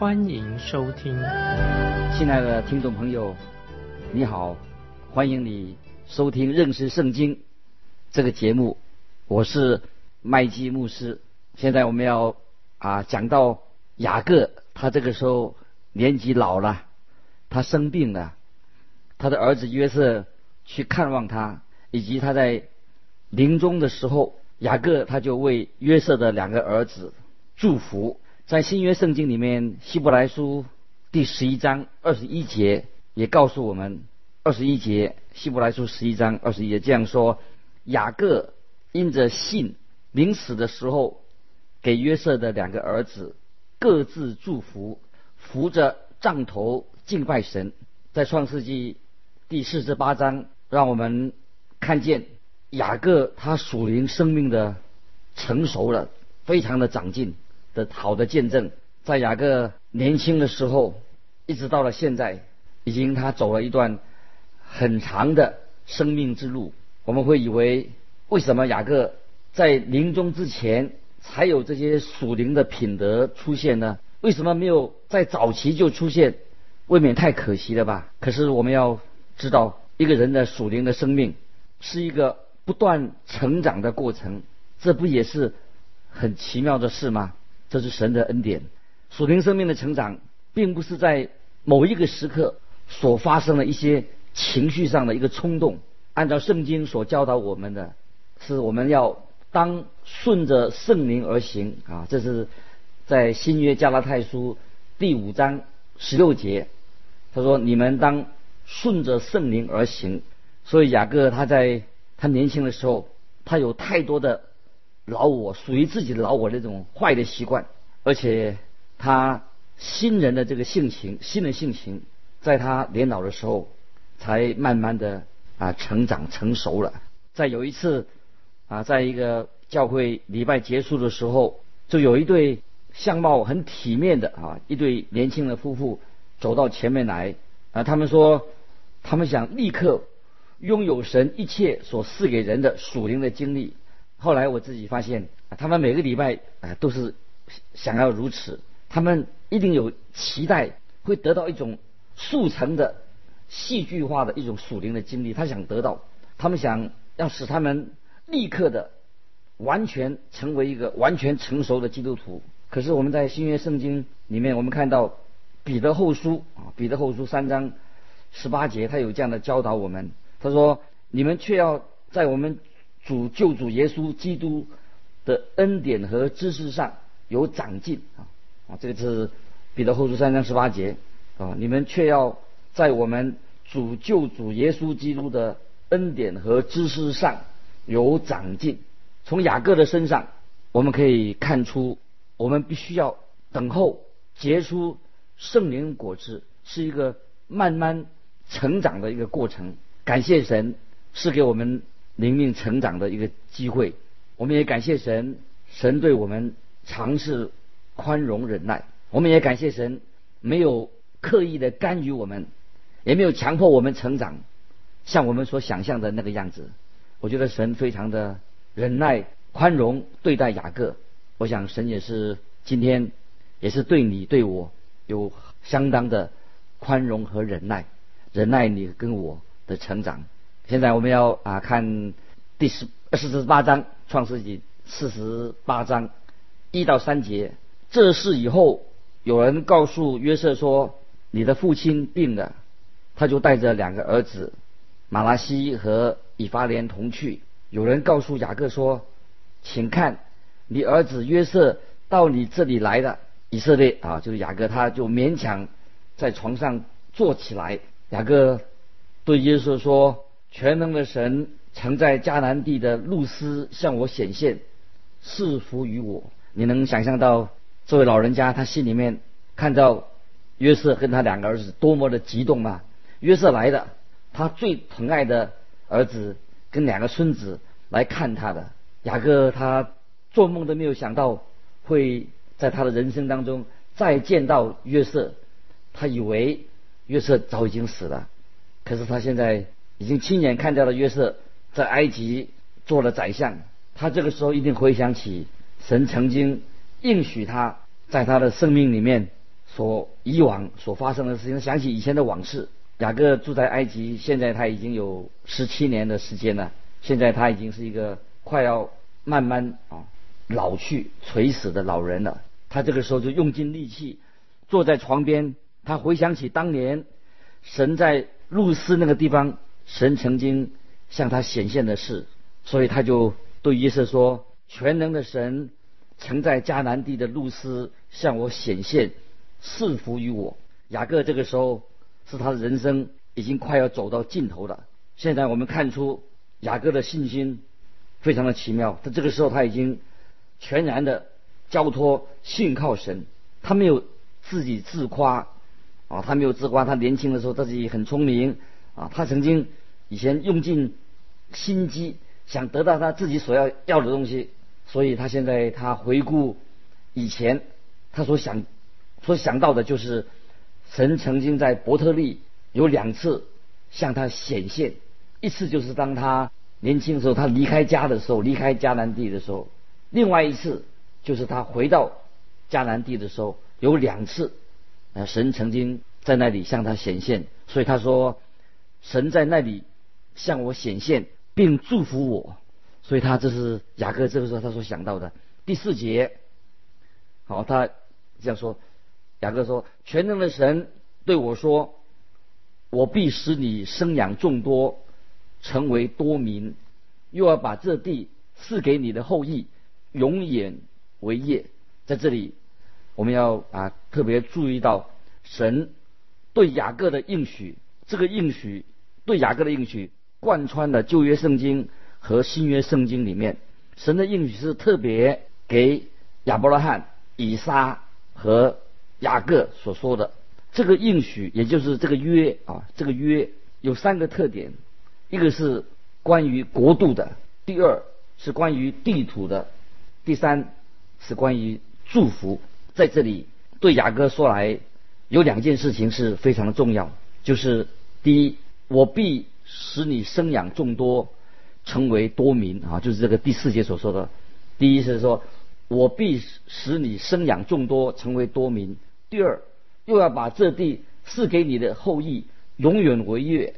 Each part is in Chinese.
欢迎收听。亲爱的听众朋友，你好，欢迎你收听认识圣经这个节目，我是麦基牧师。现在我们要啊讲到雅各，他这个时候年纪老了，他生病了，他的儿子约瑟去看望他。以及他在临终的时候，雅各他就为约瑟的两个儿子祝福。在新约圣经里面，希伯来书第十一章二十一节也告诉我们，二十一节希伯来书十一章二十一节这样说：雅各因着信，临死的时候给约瑟的两个儿子各自祝福，扶着杖头敬拜神。在创世纪第四十八章，让我们。看见雅各他属灵生命的成熟了，非常的长进的好的见证，在雅各年轻的时候，一直到了现在，已经他走了一段很长的生命之路。我们会以为，为什么雅各在临终之前才有这些属灵的品德出现呢？为什么没有在早期就出现？未免太可惜了吧？可是我们要知道，一个人的属灵的生命。是一个不断成长的过程，这不也是很奇妙的事吗？这是神的恩典。属灵生命的成长，并不是在某一个时刻所发生的一些情绪上的一个冲动。按照圣经所教导我们的，是我们要当顺着圣灵而行啊！这是在新约加拉太书第五章十六节，他说：“你们当顺着圣灵而行。”所以雅各他在他年轻的时候，他有太多的老我属于自己的老我那种坏的习惯，而且他新人的这个性情，新的性情，在他年老的时候才慢慢的啊成长成熟了。在有一次啊，在一个教会礼拜结束的时候，就有一对相貌很体面的啊一对年轻的夫妇走到前面来啊，他们说他们想立刻。拥有神一切所赐给人的属灵的经历。后来我自己发现，他们每个礼拜啊都是想要如此。他们一定有期待，会得到一种速成的戏剧化的一种属灵的经历。他想得到，他们想要使他们立刻的完全成为一个完全成熟的基督徒。可是我们在新约圣经里面，我们看到彼得后书啊，彼得后书三章十八节，他有这样的教导我们。他说：“你们却要在我们主救主耶稣基督的恩典和知识上有长进啊！啊，这个是彼得后书三章十八节啊！你们却要在我们主救主耶稣基督的恩典和知识上有长进。从雅各的身上，我们可以看出，我们必须要等候结出圣灵果子，是一个慢慢成长的一个过程。”感谢神是给我们灵命成长的一个机会，我们也感谢神，神对我们尝试宽容忍耐，我们也感谢神没有刻意的干预我们，也没有强迫我们成长，像我们所想象的那个样子。我觉得神非常的忍耐宽容对待雅各，我想神也是今天也是对你对我有相当的宽容和忍耐，忍耐你跟我。的成长。现在我们要啊看第十四十八章创世纪四十八章一到三节。这事以后，有人告诉约瑟说：“你的父亲病了。”他就带着两个儿子马拉西和以法莲同去。有人告诉雅各说：“请看，你儿子约瑟到你这里来了。”以色列啊，就是雅各，他就勉强在床上坐起来。雅各。对约瑟说：“全能的神曾在迦南地的路斯向我显现，赐福于我。你能想象到这位老人家他心里面看到约瑟跟他两个儿子多么的激动啊！约瑟来的，他最疼爱的儿子跟两个孙子来看他的。雅各他做梦都没有想到会在他的人生当中再见到约瑟，他以为约瑟早已经死了，可是他现在已经亲眼看到了约瑟在埃及做了宰相，他这个时候一定回想起神曾经应许他在他的生命里面所以往所发生的事情，想起以前的往事。雅各住在埃及，现在他已经有十七年的时间了，现在他已经是一个。快要慢慢啊老去垂死的老人了，他这个时候就用尽力气坐在床边，他回想起当年神在路斯那个地方，神曾经向他显现的事，所以他就对约瑟说：“全能的神曾在迦南地的路斯向我显现，赐福于我。”雅各这个时候是他的人生已经快要走到尽头了。现在我们看出雅各的信心。非常的奇妙，他这个时候他已经全然的交托信靠神，他没有自己自夸啊，他没有自夸，他年轻的时候他自己很聪明啊，他曾经以前用尽心机想得到他自己所要要的东西，所以他现在他回顾以前他所想所想到的就是神曾经在伯特利有两次向他显现，一次就是当他。年轻的时候，他离开家的时候，离开迦南地的时候，另外一次就是他回到迦南地的时候，有两次，呃，神曾经在那里向他显现，所以他说，神在那里向我显现，并祝福我，所以他这是雅各这个时候他所想到的第四节。好，他这样说，雅各说，全能的神对我说，我必使你生养众多。成为多民，又要把这地赐给你的后裔，永远为业。在这里，我们要啊特别注意到神对雅各的应许，这个应许对雅各的应许贯穿了旧约圣经和新约圣经里面。神的应许是特别给亚伯拉罕、以撒和雅各所说的。这个应许，也就是这个约啊，这个约有三个特点。一个是关于国度的，第二是关于地图的，第三是关于祝福。在这里对雅各说来，有两件事情是非常的重要，就是第一，我必使你生养众多，成为多民啊，就是这个第四节所说的。第一是说，我必使你生养众多，成为多民。第二，又要把这地赐给你的后裔，永远为业。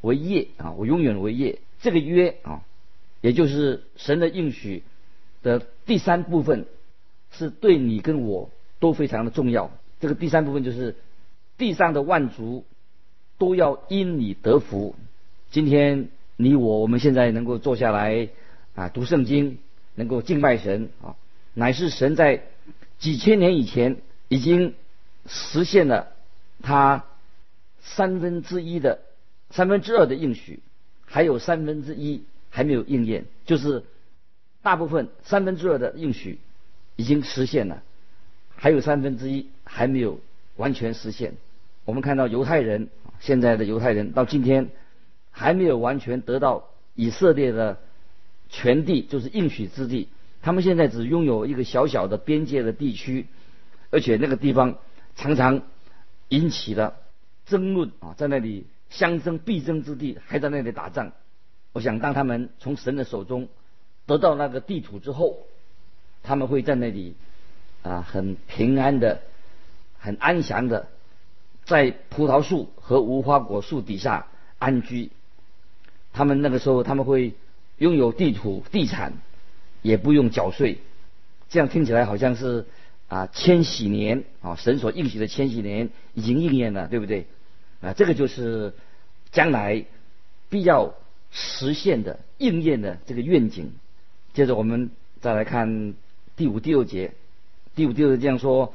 为业啊，我永远为业。这个约啊，也就是神的应许的第三部分，是对你跟我都非常的重要。这个第三部分就是地上的万族都要因你得福。今天你我我们现在能够坐下来啊读圣经，能够敬拜神啊，乃是神在几千年以前已经实现了他三分之一的。三分之二的应许，还有三分之一还没有应验，就是大部分三分之二的应许已经实现了，还有三分之一还没有完全实现。我们看到犹太人现在的犹太人到今天还没有完全得到以色列的全地，就是应许之地。他们现在只拥有一个小小的边界的地区，而且那个地方常常引起了争论啊，在那里。相争必争之地，还在那里打仗。我想，当他们从神的手中得到那个地图之后，他们会在那里啊，很平安的、很安详的，在葡萄树和无花果树底下安居。他们那个时候，他们会拥有地土、地产，也不用缴税。这样听起来好像是啊，千禧年啊，神所应许的千禧年已经应验了，对不对？啊，这个就是将来必要实现的应验的这个愿景。接着我们再来看第五、第六节。第五、第六节这样说：“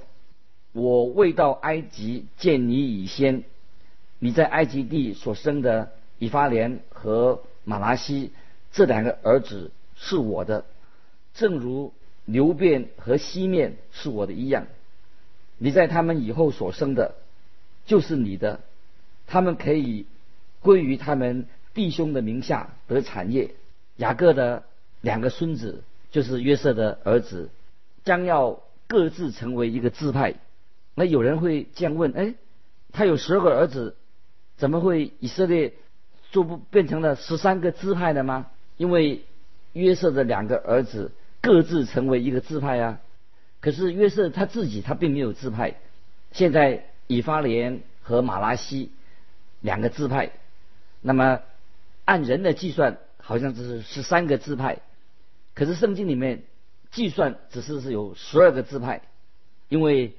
我未到埃及见你以先，你在埃及地所生的以法莲和马拉西这两个儿子是我的，正如流变和西面是我的一样。你在他们以后所生的。”就是你的，他们可以归于他们弟兄的名下得产业。雅各的两个孙子就是约瑟的儿子，将要各自成为一个支派。那有人会这样问：哎，他有十二个儿子，怎么会以色列就不变成了十三个支派的吗？因为约瑟的两个儿子各自成为一个支派啊。可是约瑟他自己他并没有支派。现在以法莲和马拉西两个支派，那么按人的计算，好像只是十三个支派。可是圣经里面计算只是是有十二个支派，因为。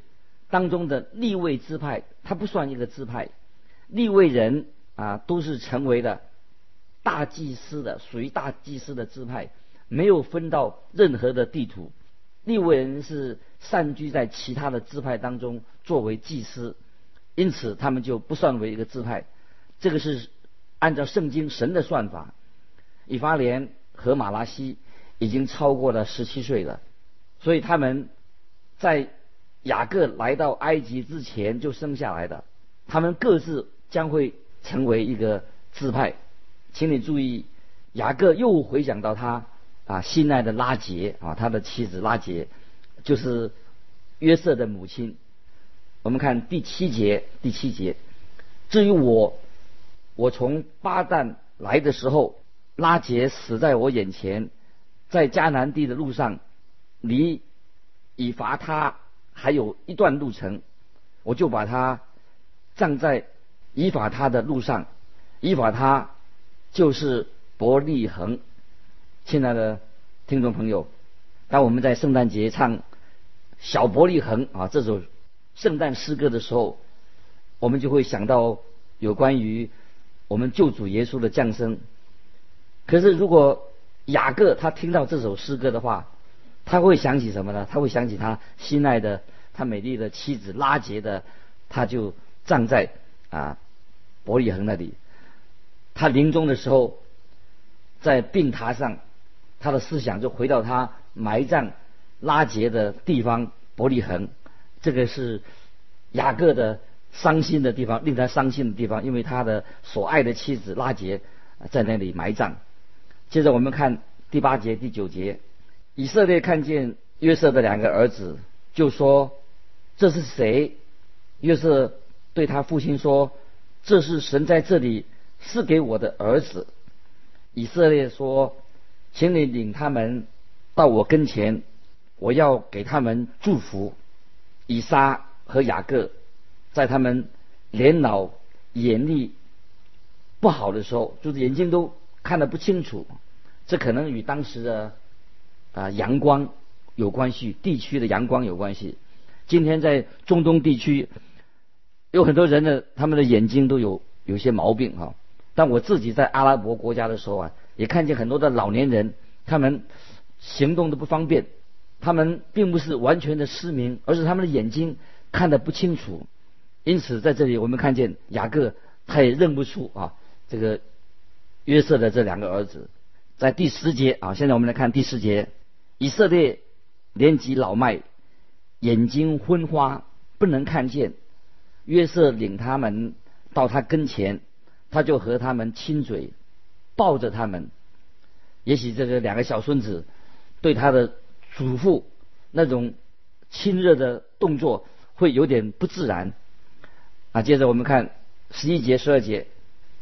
当中的立位支派，它不算一个支派，立位人啊都是成为了大祭司的，属于大祭司的支派，没有分到任何的地图。立位人是散居在其他的支派当中作为祭司，因此他们就不算为一个支派。这个是按照圣经神的算法。以法莲和马拉西已经超过了十七岁了，所以他们在。雅各来到埃及之前就生下来的，他们各自将会成为一个支派。请你注意，雅各又回想到他啊心爱的拉杰啊，他的妻子拉杰就是约瑟的母亲。我们看第七节，第七节。至于我，我从巴旦来的时候，拉杰死在我眼前，在迦南地的路上，离以罚他。还有一段路程，我就把他葬在以法他的路上。以法他就是伯利恒。亲爱的听众朋友，当我们在圣诞节唱《小伯利恒》啊这首圣诞诗歌的时候，我们就会想到有关于我们救主耶稣的降生。可是如果雅各他听到这首诗歌的话，他会想起什么呢？他会想起他心爱的、他美丽的妻子拉杰的，他就葬在啊伯利恒那里。他临终的时候，在病榻上，他的思想就回到他埋葬拉杰的地方伯利恒。这个是雅各的伤心的地方，令他伤心的地方，因为他的所爱的妻子拉杰在那里埋葬。接着我们看第八节、第九节。以色列看见约瑟的两个儿子，就说：“这是谁？”约瑟对他父亲说：“这是神在这里赐给我的儿子。”以色列说：“请你领他们到我跟前，我要给他们祝福。”以撒和雅各在他们年老眼力不好的时候，就是眼睛都看得不清楚，这可能与当时的。啊，阳光有关系，地区的阳光有关系。今天在中东地区，有很多人的他们的眼睛都有有些毛病哈。但我自己在阿拉伯国家的时候啊，也看见很多的老年人，他们行动都不方便，他们并不是完全的失明，而是他们的眼睛看得不清楚。因此在这里我们看见雅各他也认不出啊这个约瑟的这两个儿子。在第十节啊，现在我们来看第十节。以色列年纪老迈，眼睛昏花，不能看见。约瑟领他们到他跟前，他就和他们亲嘴，抱着他们。也许这个两个小孙子对他的祖父那种亲热的动作会有点不自然。啊，接着我们看十一节、十二节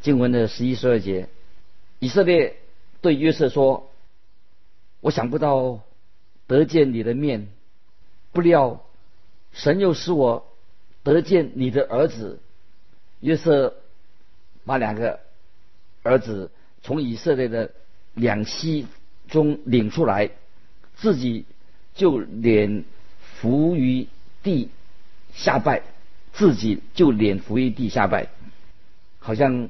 经文的十一、十二节，以色列对约瑟说：“我想不到。”得见你的面，不料神又使我得见你的儿子约瑟，把两个儿子从以色列的两栖中领出来，自己就脸伏于地下拜，自己就脸伏于地下拜，好像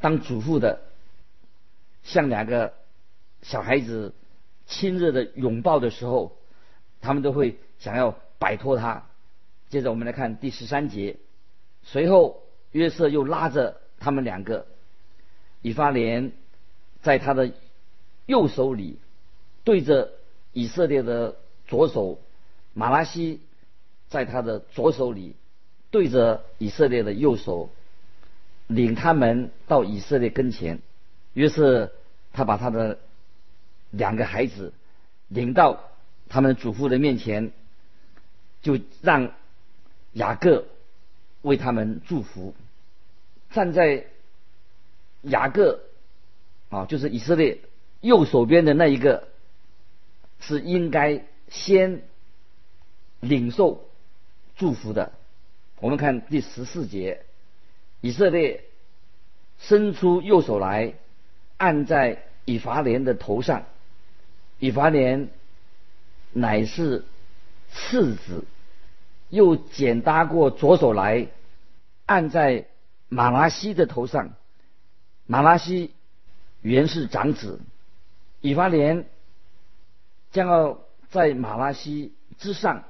当祖父的，像两个小孩子。亲热的拥抱的时候，他们都会想要摆脱他。接着我们来看第十三节，随后约瑟又拉着他们两个，以法莲在他的右手里对着以色列的左手，马拉西在他的左手里对着以色列的右手，领他们到以色列跟前。于是他把他的两个孩子领到他们祖父的面前，就让雅各为他们祝福。站在雅各啊，就是以色列右手边的那一个，是应该先领受祝福的。我们看第十四节，以色列伸出右手来，按在以法莲的头上。以法莲乃是次子，又剪搭过左手来，按在马拉西的头上。马拉西原是长子，以法莲将要在马拉西之上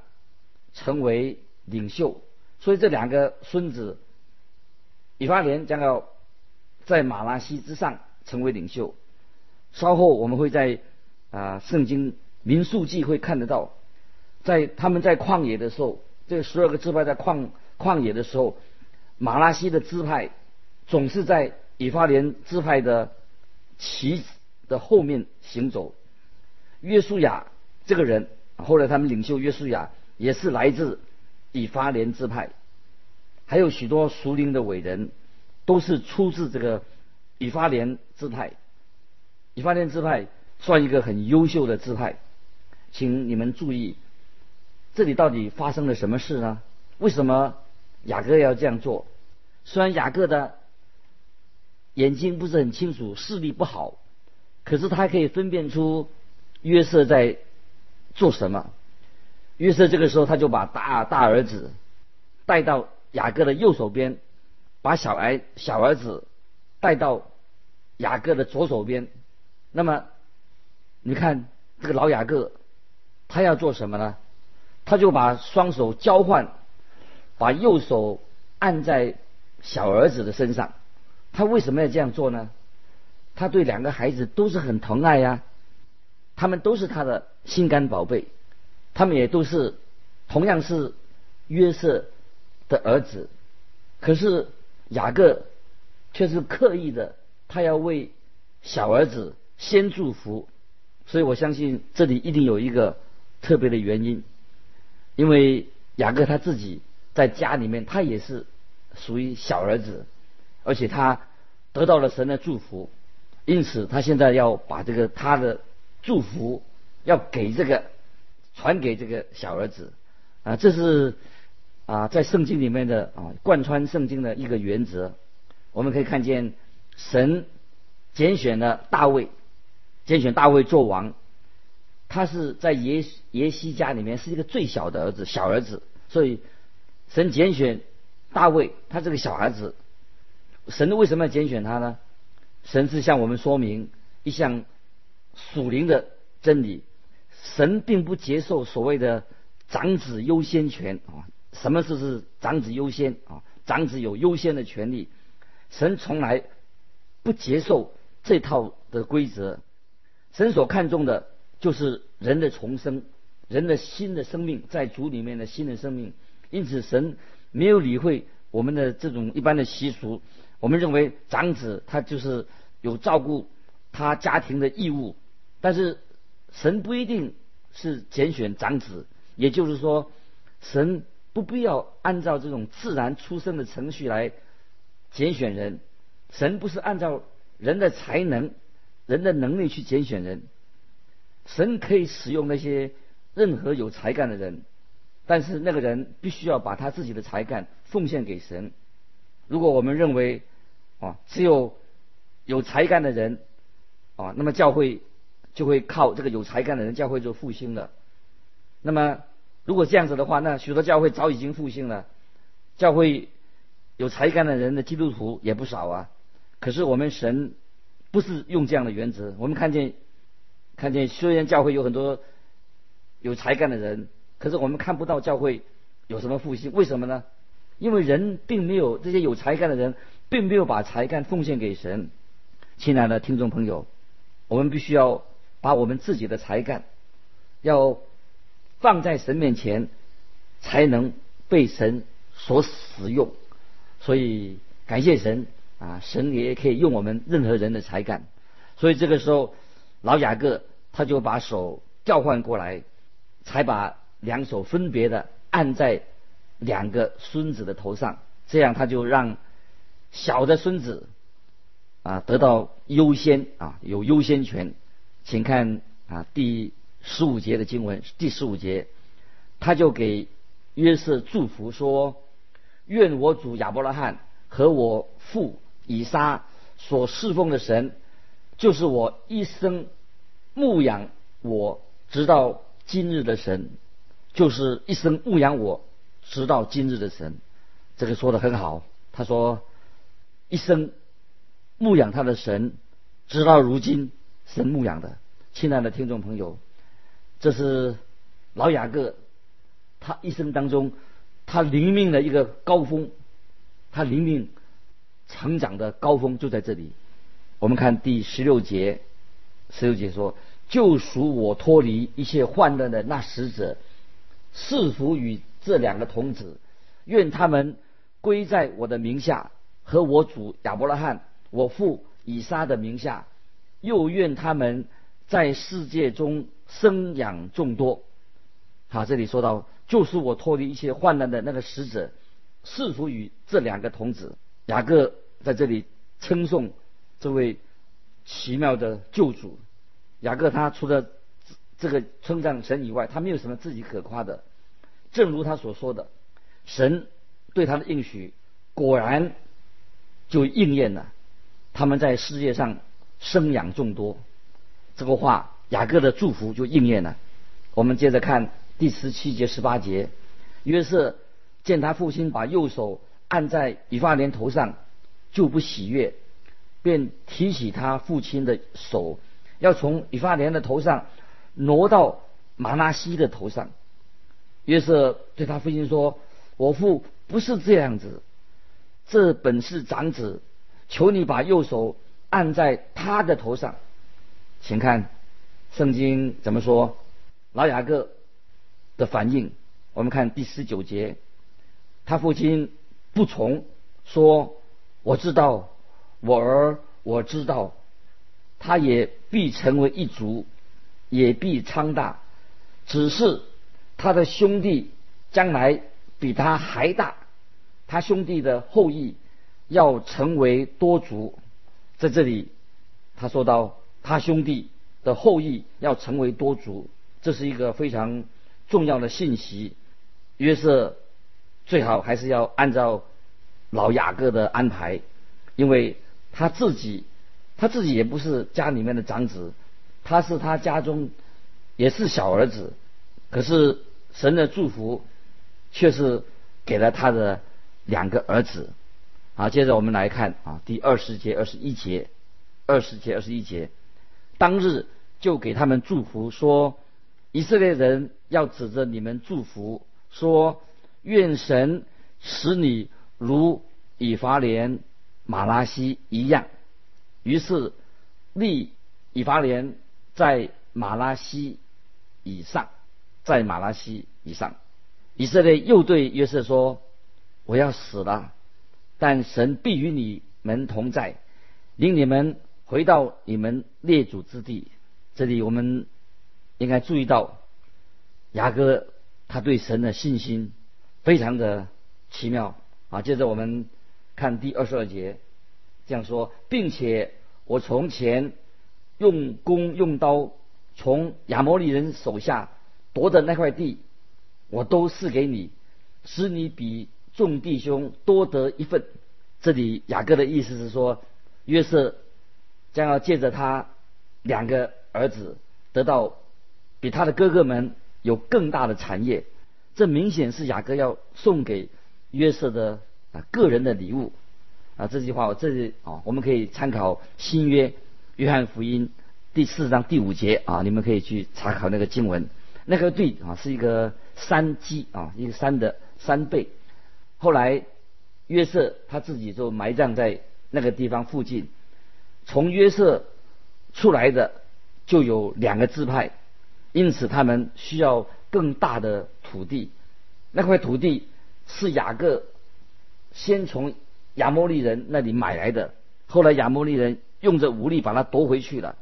成为领袖。所以这两个孙子，以法莲将要在马拉西之上成为领袖。稍后我们会在啊圣经民数记会看得到，在他们在旷野的时候，这十二个支派在旷旷野的时候，马拉西的支派总是在以法莲支派的旗的后面行走。约书亚这个人，后来他们领袖约书亚也是来自。以法莲支派，还有许多熟龄的伟人，都是出自这个以法莲支派。以法莲支派算一个很优秀的支派，请你们注意，这里到底发生了什么事呢？为什么雅各要这样做？虽然雅各的眼睛不是很清楚，视力不好，可是他可以分辨出约瑟在做什么。约瑟这个时候，他就把大大儿子带到雅各的右手边，把小儿小儿子带到雅各的左手边。那么，你看这个老雅各，他要做什么呢？他就把双手交换，把右手按在小儿子的身上。他为什么要这样做呢？他对两个孩子都是很疼爱呀，他们都是他的心肝宝贝。他们也都是同样是约瑟的儿子，可是雅各却是刻意的，他要为小儿子先祝福，所以我相信这里一定有一个特别的原因，因为雅各他自己在家里面，他也是属于小儿子，而且他得到了神的祝福，因此他现在要把这个他的祝福要给这个。传给这个小儿子，啊，这是啊，在圣经里面的啊，贯穿圣经的一个原则。我们可以看见，神拣选了大卫，拣选大卫做王。他是在耶耶西家里面是一个最小的儿子，小儿子。所以神拣选大卫，他这个小孩子，神为什么要拣选他呢？神是向我们说明一项属灵的真理。神并不接受所谓的长子优先权啊，什么是是长子优先啊？长子有优先的权利，神从来不接受这套的规则。神所看重的就是人的重生，人的新的生命在主里面的新的生命。因此，神没有理会我们的这种一般的习俗。我们认为长子他就是有照顾他家庭的义务，但是。神不一定是拣选长子，也就是说，神不必要按照这种自然出生的程序来拣选人。神不是按照人的才能、人的能力去拣选人。神可以使用那些任何有才干的人，但是那个人必须要把他自己的才干奉献给神。如果我们认为啊，只有有才干的人啊，那么教会。就会靠这个有才干的人，教会就复兴了。那么，如果这样子的话，那许多教会早已经复兴了。教会有才干的人的基督徒也不少啊。可是我们神不是用这样的原则。我们看见，看见虽然教会有很多有才干的人，可是我们看不到教会有什么复兴。为什么呢？因为人并没有这些有才干的人，并没有把才干奉献给神。亲爱的听众朋友，我们必须要。把我们自己的才干要放在神面前，才能被神所使用。所以感谢神啊，神也可以用我们任何人的才干。所以这个时候，老雅各他就把手调换过来，才把两手分别的按在两个孙子的头上，这样他就让小的孙子啊得到优先啊有优先权。请看啊第十五节的经文，第十五节，他就给约瑟祝福说：“愿我主亚伯拉罕和我父以撒所侍奉的神。”就是我一生牧养我直到今日的神，就是一生牧养我直到今日的神。这个说的很好。他说一生牧养他的神，直到如今神牧养的。亲爱的听众朋友，这是老雅各他一生当中他灵命的一个高峰，他灵命成长的高峰就在这里。我们看第十六节，十六节说：“救赎我脱离一切患难的那使者，赐福与这两个童子，愿他们归在我的名下，和我主亚伯拉罕、我父以撒的名下，又愿他们在世界中生养众多。”好，这里说到救赎我脱离一切患难的那个使者，赐福与这两个童子。雅各在这里称颂。这位奇妙的救主雅各，他除了这个称赞神以外，他没有什么自己可夸的。正如他所说的，神对他的应许果然就应验了。他们在世界上生养众多，这个话雅各的祝福就应验了。我们接着看第十七节、十八节，约瑟见他父亲把右手按在以法莲头上，就不喜悦。便提起他父亲的手，要从以法莲的头上挪到马拉西的头上。约瑟对他父亲说：“我父不是这样子，这本是长子，求你把右手按在他的头上。”请看圣经怎么说。老雅各的反应，我们看第十九节，他父亲不从，说：“我知道。”我儿，我知道，他也必成为一族，也必昌大。只是他的兄弟将来比他还大，他兄弟的后裔要成为多族。在这里，他说到他兄弟的后裔要成为多族，这是一个非常重要的信息。约瑟最好还是要按照老雅各的安排，因为。他自己，他自己也不是家里面的长子，他是他家中也是小儿子，可是神的祝福却是给了他的两个儿子。好，接着我们来看啊，第二十节、二十一节、二十节、二十一节，当日就给他们祝福说：以色列人要指着你们祝福说，愿神使你如以法莲。马拉西一样，于是立以法莲在马拉西以上，在马拉西以上。以色列又对约瑟说：“我要死了，但神必与你们同在，领你们回到你们列祖之地。”这里我们应该注意到，雅各他对神的信心非常的奇妙啊。接着我们。看第二十二节，这样说，并且我从前用弓用刀从亚摩利人手下夺的那块地，我都赐给你，使你比众弟兄多得一份。这里雅各的意思是说，约瑟将要借着他两个儿子得到比他的哥哥们有更大的产业。这明显是雅各要送给约瑟的。啊，个人的礼物啊，这句话我这里啊，我们可以参考新约约翰福音第四章第五节啊，你们可以去查考那个经文。那个对啊，是一个山基啊，一个山的山背。后来约瑟他自己就埋葬在那个地方附近。从约瑟出来的就有两个支派，因此他们需要更大的土地。那块土地是雅各。先从亚摩利人那里买来的，后来亚摩利人用着武力把它夺回去了，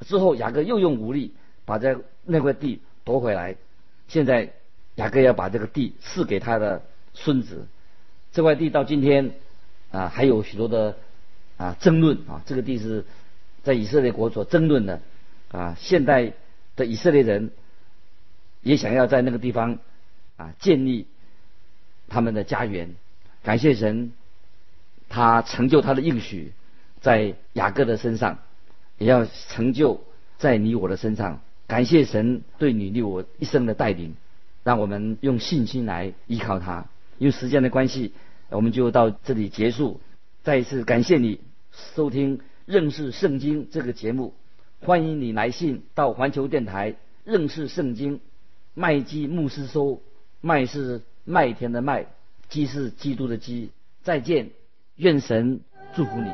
之后雅各又用武力把这那块地夺回来，现在雅各要把这个地赐给他的孙子，这块地到今天啊还有许多的啊争论啊，这个地是在以色列国所争论的。啊，现代的以色列人也想要在那个地方啊建立他们的家园。感谢神，他成就他的应许，在雅各的身上，也要成就在你我的身上。感谢神对你对我一生的带领，让我们用信心来依靠他。因为时间的关系，我们就到这里结束。再一次感谢你收听认识圣经这个节目，欢迎你来信到环球电台认识圣经麦基牧师收，麦是麦田的麦。基是基督的基，再见，愿神祝福你。